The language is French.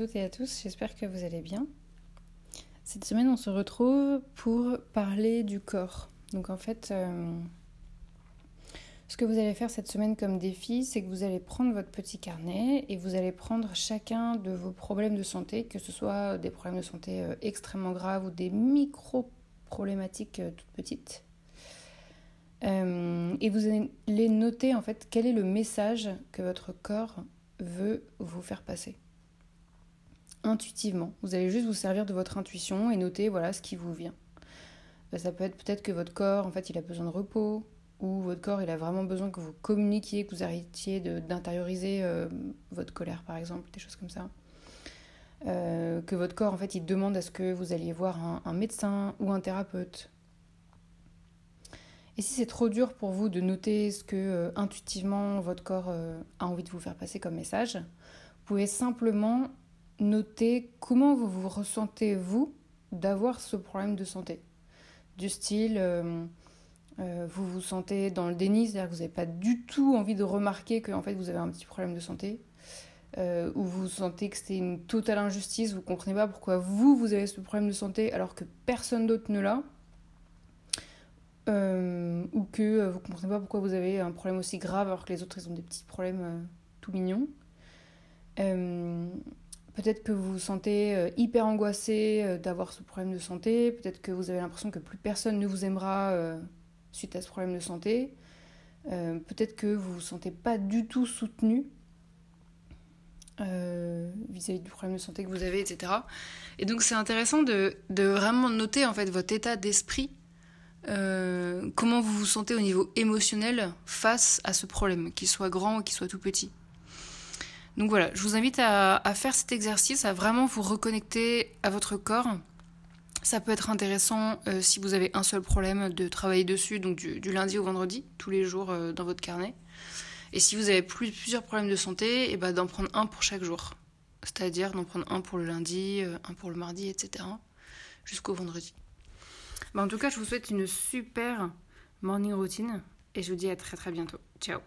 toutes et à tous, j'espère que vous allez bien. Cette semaine, on se retrouve pour parler du corps. Donc en fait, euh, ce que vous allez faire cette semaine comme défi, c'est que vous allez prendre votre petit carnet et vous allez prendre chacun de vos problèmes de santé, que ce soit des problèmes de santé euh, extrêmement graves ou des micro-problématiques euh, toutes petites. et vous allez noter en fait quel est le message que votre corps veut vous faire passer. Intuitivement. Vous allez juste vous servir de votre intuition et noter voilà ce qui vous vient. Euh, ça peut être peut-être que votre corps, en fait, il a besoin de repos, ou votre corps, il a vraiment besoin que vous communiquiez, que vous arrêtiez d'intérioriser euh, votre colère, par exemple, des choses comme ça. Euh, que votre corps, en fait, il demande à ce que vous alliez voir un, médecin ou un thérapeute. Et si c'est trop dur pour vous de noter ce que intuitivement votre corps a envie de vous faire passer comme message, vous pouvez simplement noter comment vous vous ressentez, vous, d'avoir ce problème de santé. Du style, euh, euh, vous vous sentez dans le déni, c'est-à-dire que vous n'avez pas du tout envie de remarquer que en fait, vous avez un petit problème de santé. Euh, ou vous sentez que c'est une totale injustice, vous ne comprenez pas pourquoi vous, vous avez ce problème de santé alors que personne d'autre ne l'a. ou que vous ne comprenez pas pourquoi vous avez un problème aussi grave alors que les autres, ils ont des petits problèmes tout mignons. Peut-être que vous vous sentez euh, hyper angoissé euh, d'avoir ce problème de santé. Peut-être que vous avez l'impression que plus personne ne vous aimera euh, suite à ce problème de santé. Peut-être que vous vous sentez pas du tout soutenu vis-à-vis du problème de santé que vous avez, etc. Et donc c'est intéressant de, de, vraiment noter en fait votre état d'esprit, comment vous vous sentez au niveau émotionnel face à ce problème, qu'il soit grand ou qu'il soit tout petit. Donc voilà, je vous invite à, faire cet exercice, à vraiment vous reconnecter à votre corps. Ça peut être intéressant euh, si vous avez un seul problème de travailler dessus, donc du, lundi au vendredi, tous les jours euh, dans votre carnet. Et si vous avez plusieurs problèmes de santé, ben d'en prendre un pour chaque jour. C'est-à-dire d'en prendre un pour le lundi, euh, un pour le mardi, etc. jusqu'au vendredi. Bah, en tout cas, je vous souhaite une super morning routine et je vous dis à très très bientôt. Ciao